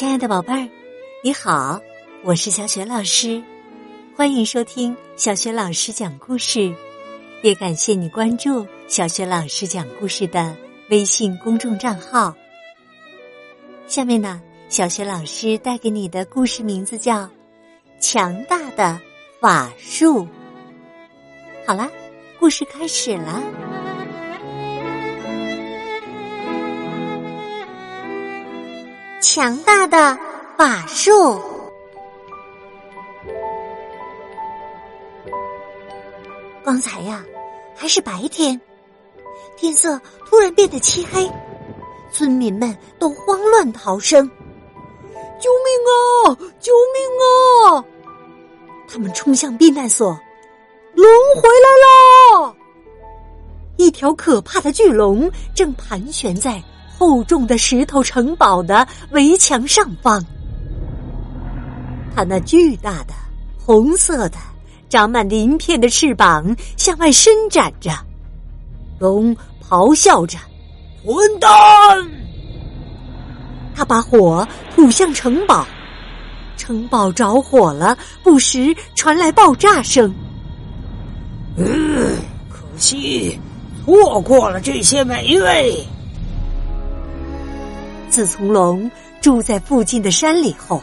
亲爱的宝贝儿，你好，我是小雪老师，欢迎收听小雪老师讲故事，也感谢你关注小雪老师讲故事的微信公众账号。下面呢，小雪老师带给你的故事名字叫《强大的法术》。好啦，故事开始了。强大的法术。刚才呀，还是白天，天色突然变得漆黑，村民们都慌乱逃生：“救命啊！救命啊！”他们冲向避难所。龙回来了！一条可怕的巨龙正盘旋在。厚重的石头城堡的围墙上方，它那巨大的红色的、长满鳞片的翅膀向外伸展着。龙咆哮着：“混蛋！”他把火吐向城堡，城堡着火了，不时传来爆炸声。嗯，可惜错过了这些美味。自从龙住在附近的山里后，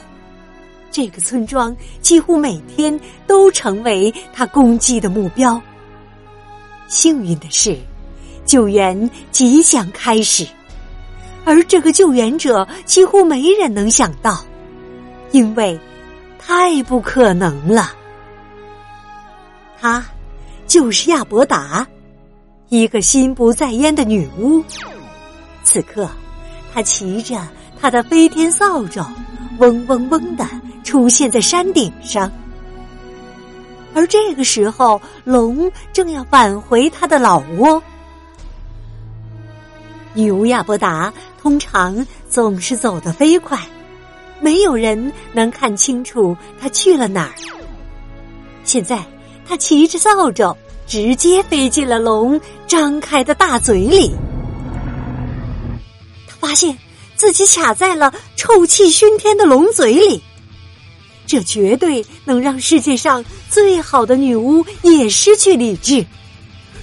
这个村庄几乎每天都成为他攻击的目标。幸运的是，救援即将开始，而这个救援者几乎没人能想到，因为太不可能了。他就是亚伯达，一个心不在焉的女巫。此刻。他骑着他的飞天扫帚，嗡嗡嗡的出现在山顶上。而这个时候，龙正要返回他的老窝。女巫亚伯达通常总是走得飞快，没有人能看清楚他去了哪儿。现在，他骑着扫帚，直接飞进了龙张开的大嘴里。发现自己卡在了臭气熏天的龙嘴里，这绝对能让世界上最好的女巫也失去理智。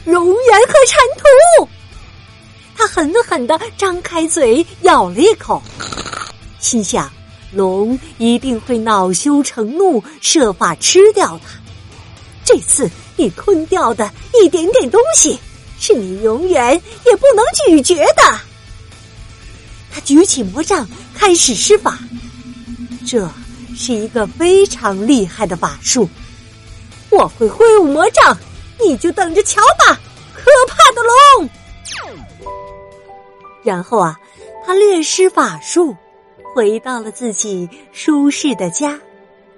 熔岩和尘土，他狠狠的张开嘴咬了一口，心想：龙一定会恼羞成怒，设法吃掉它。这次你吞掉的一点点东西，是你永远也不能咀嚼的。他举起魔杖，开始施法。这是一个非常厉害的法术。我会挥舞魔杖，你就等着瞧吧，可怕的龙！然后啊，他略施法术，回到了自己舒适的家，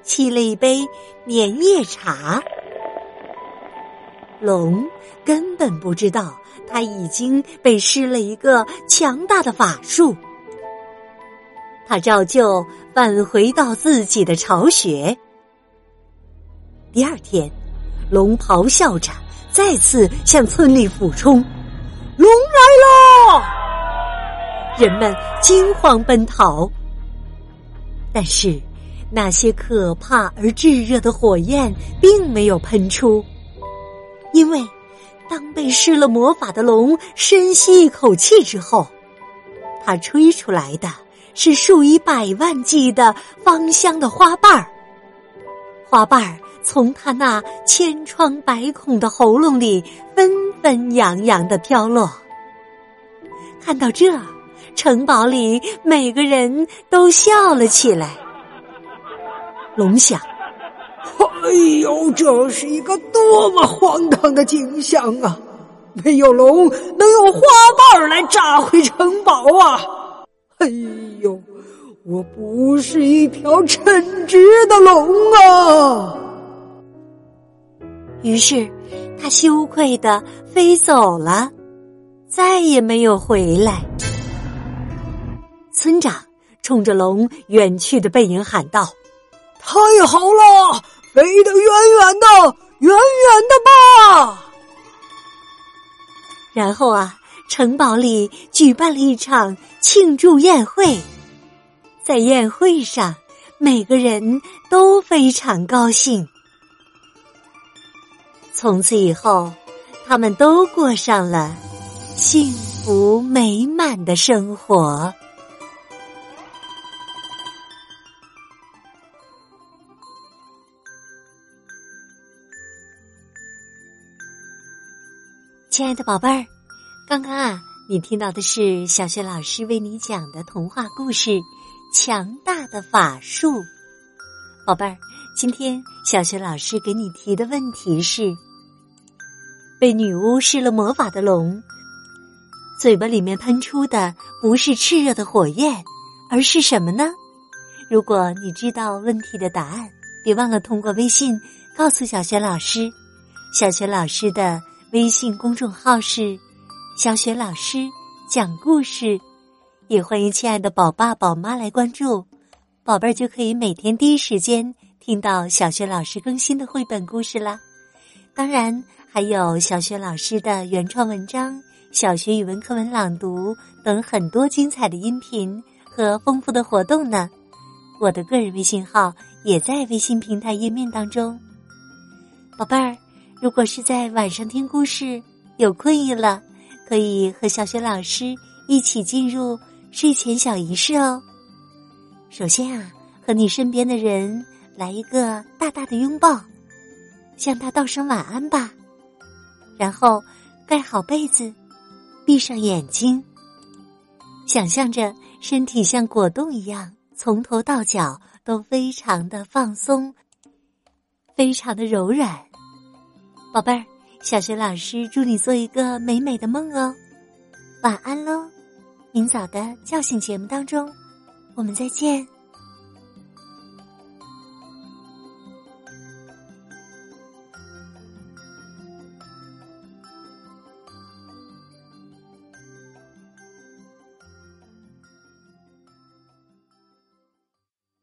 沏了一杯粘液茶。龙根本不知道，他已经被施了一个强大的法术。他照旧返回到自己的巢穴。第二天，龙咆哮着再次向村里俯冲，龙来了！人们惊慌奔逃。但是，那些可怕而炙热的火焰并没有喷出，因为当被施了魔法的龙深吸一口气之后，它吹出来的。是数以百万计的芳香的花瓣儿，花瓣儿从他那千疮百孔的喉咙里纷纷扬扬的飘落。看到这，城堡里每个人都笑了起来。龙想：“哎呦，这是一个多么荒唐的景象啊！没有龙，能用花瓣儿来炸毁城堡啊！”哎呦，我不是一条称职的龙啊！于是他羞愧的飞走了，再也没有回来。村长冲着龙远去的背影喊道：“太好了，飞得远远的，远远的吧！”然后啊。城堡里举办了一场庆祝宴会，在宴会上，每个人都非常高兴。从此以后，他们都过上了幸福美满的生活。亲爱的宝贝儿，刚刚啊，你听到的是小学老师为你讲的童话故事《强大的法术》。宝贝儿，今天小学老师给你提的问题是：被女巫施了魔法的龙，嘴巴里面喷出的不是炽热的火焰，而是什么呢？如果你知道问题的答案，别忘了通过微信告诉小学老师。小学老师的。微信公众号是“小雪老师讲故事”，也欢迎亲爱的宝爸宝妈来关注，宝贝儿就可以每天第一时间听到小雪老师更新的绘本故事啦。当然，还有小雪老师的原创文章、小学语文课文朗读等很多精彩的音频和丰富的活动呢。我的个人微信号也在微信平台页面当中，宝贝儿。如果是在晚上听故事有困意了，可以和小雪老师一起进入睡前小仪式哦。首先啊，和你身边的人来一个大大的拥抱，向他道声晚安吧。然后盖好被子，闭上眼睛，想象着身体像果冻一样，从头到脚都非常的放松，非常的柔软。宝贝儿，小学老师祝你做一个美美的梦哦，晚安喽！明早的叫醒节目当中，我们再见。